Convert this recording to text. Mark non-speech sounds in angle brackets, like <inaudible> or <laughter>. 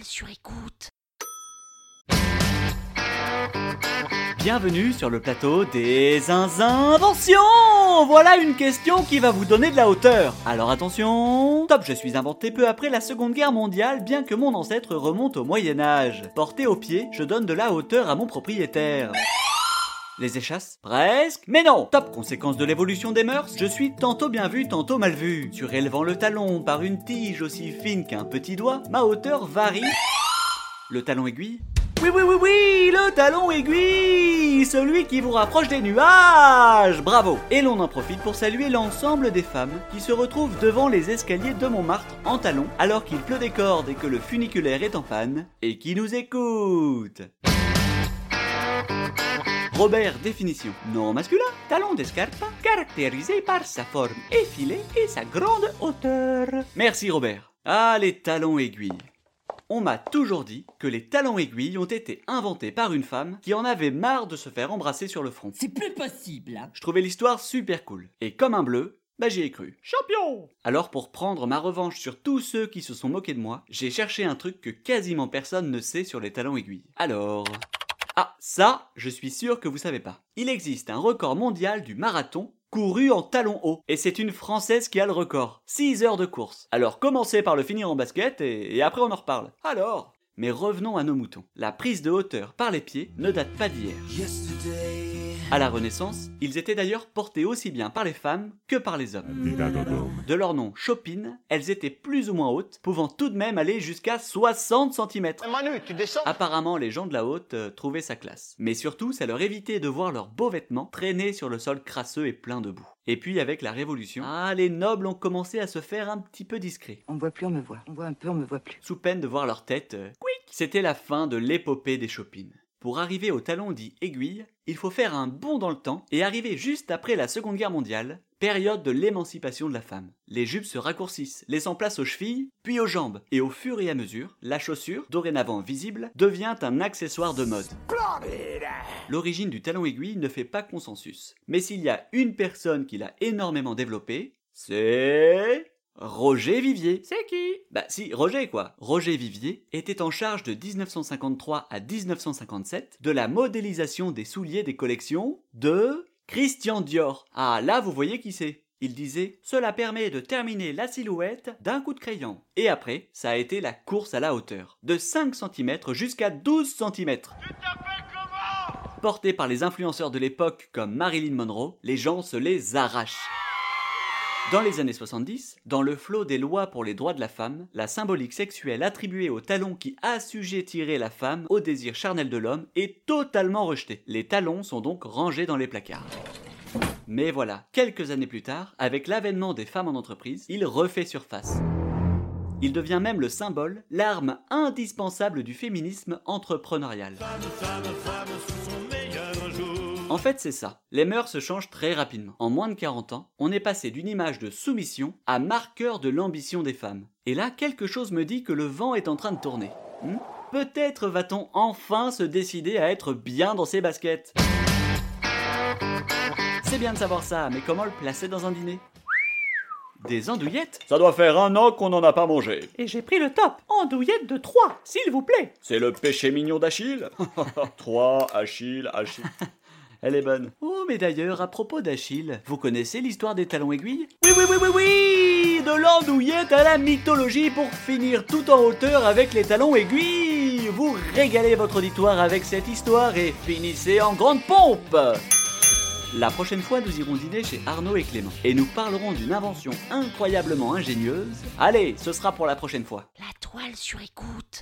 Sur écoute. Bienvenue sur le plateau des inventions Voilà une question qui va vous donner de la hauteur. Alors attention Top, je suis inventé peu après la Seconde Guerre mondiale, bien que mon ancêtre remonte au Moyen Âge. Porté au pied, je donne de la hauteur à mon propriétaire. Les échasses Presque. Mais non. Top conséquence de l'évolution des mœurs, je suis tantôt bien vu, tantôt mal vu. Surélevant le talon par une tige aussi fine qu'un petit doigt, ma hauteur varie. Le talon aiguille oui, oui, oui, oui, le talon aiguille Celui qui vous rapproche des nuages. Bravo. Et l'on en profite pour saluer l'ensemble des femmes qui se retrouvent devant les escaliers de Montmartre en talons alors qu'il pleut des cordes et que le funiculaire est en panne et qui nous écoutent Robert, définition. Non masculin, talon d'escarpe, caractérisé par sa forme effilée et sa grande hauteur. Merci Robert. Ah, les talons aiguilles. On m'a toujours dit que les talons aiguilles ont été inventés par une femme qui en avait marre de se faire embrasser sur le front. C'est plus possible. hein. Je trouvais l'histoire super cool. Et comme un bleu, bah j'y ai cru. Champion Alors pour prendre ma revanche sur tous ceux qui se sont moqués de moi, j'ai cherché un truc que quasiment personne ne sait sur les talons aiguilles. Alors... Ah, ça, je suis sûr que vous savez pas. Il existe un record mondial du marathon couru en talons hauts. Et c'est une Française qui a le record. 6 heures de course. Alors commencez par le finir en basket et, et après on en reparle. Alors Mais revenons à nos moutons. La prise de hauteur par les pieds ne date pas d'hier. À la Renaissance, ils étaient d'ailleurs portés aussi bien par les femmes que par les hommes. De leur nom Chopin, elles étaient plus ou moins hautes, pouvant tout de même aller jusqu'à 60 cm. Manu, tu descends Apparemment, les gens de la haute euh, trouvaient sa classe. Mais surtout, ça leur évitait de voir leurs beaux vêtements traîner sur le sol crasseux et plein de boue. Et puis, avec la Révolution, ah, les nobles ont commencé à se faire un petit peu discrets. On me voit plus, on me voit. On voit un peu, on me voit plus. Sous peine de voir leur tête, euh, quick C'était la fin de l'épopée des Chopin. Pour arriver au talon dit aiguille, il faut faire un bond dans le temps et arriver juste après la Seconde Guerre mondiale, période de l'émancipation de la femme. Les jupes se raccourcissent, laissant place aux chevilles, puis aux jambes, et au fur et à mesure, la chaussure, dorénavant visible, devient un accessoire de mode. L'origine du talon aiguille ne fait pas consensus, mais s'il y a une personne qui l'a énormément développé, c'est... Roger Vivier. C'est qui? Bah si, Roger quoi. Roger Vivier était en charge de 1953 à 1957 de la modélisation des souliers des collections de Christian Dior. Ah là vous voyez qui c'est. Il disait Cela permet de terminer la silhouette d'un coup de crayon. Et après, ça a été la course à la hauteur. De 5 cm jusqu'à 12 cm. Portés par les influenceurs de l'époque comme Marilyn Monroe, les gens se les arrachent. Dans les années 70, dans le flot des lois pour les droits de la femme, la symbolique sexuelle attribuée aux talons qui assujettiraient la femme au désir charnel de l'homme est totalement rejetée. Les talons sont donc rangés dans les placards. Mais voilà, quelques années plus tard, avec l'avènement des femmes en entreprise, il refait surface. Il devient même le symbole, l'arme indispensable du féminisme entrepreneurial. En fait, c'est ça. Les mœurs se changent très rapidement. En moins de 40 ans, on est passé d'une image de soumission à marqueur de l'ambition des femmes. Et là, quelque chose me dit que le vent est en train de tourner. Hmm? Peut-être va-t-on enfin se décider à être bien dans ses baskets. C'est bien de savoir ça, mais comment le placer dans un dîner? Des andouillettes? Ça doit faire un an qu'on n'en a pas mangé. Et j'ai pris le top Andouillettes de 3, s'il vous plaît C'est le péché mignon d'Achille. <laughs> Trois, Achille, Achille. Elle est bonne. Oh, mais d'ailleurs, à propos d'Achille, vous connaissez l'histoire des talons aiguilles? Oui, oui, oui, oui, oui De l'andouillette à la mythologie pour finir tout en hauteur avec les talons aiguilles Vous régalez votre auditoire avec cette histoire et finissez en grande pompe la prochaine fois, nous irons dîner chez Arnaud et Clément et nous parlerons d'une invention incroyablement ingénieuse. Allez, ce sera pour la prochaine fois. La toile sur écoute.